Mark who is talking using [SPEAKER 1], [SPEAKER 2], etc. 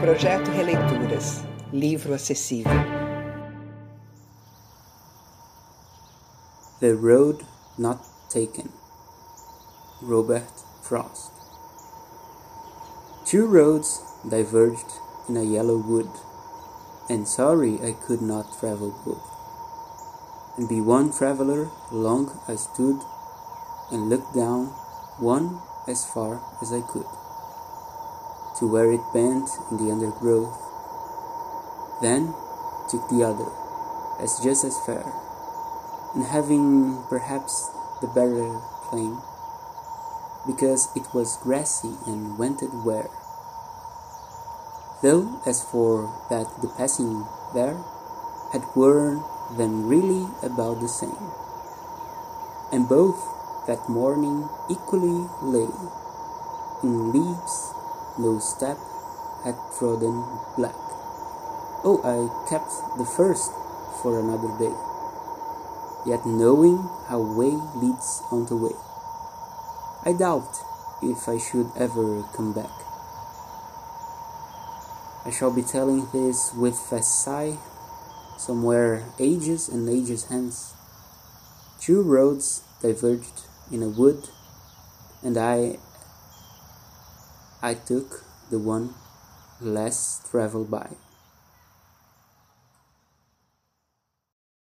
[SPEAKER 1] Projeto Releituras. Livro acessível.
[SPEAKER 2] The Road Not Taken. Robert Frost. Two roads diverged in a yellow wood, and sorry I could not travel both. And be one traveler long I stood and looked down one as far as I could to where it bent in the undergrowth, then took the other as just as fair, and having perhaps the better claim, because it was grassy and wended where. Though as for that the passing there had worn them really about the same, and both that morning equally lay in leaves no step had trodden black. Oh, I kept the first for another day, yet knowing how way leads on to way. I doubt if I should ever come back. I shall be telling this with a sigh, somewhere ages and ages hence. Two roads diverged in a wood, and I I took the one less traveled by.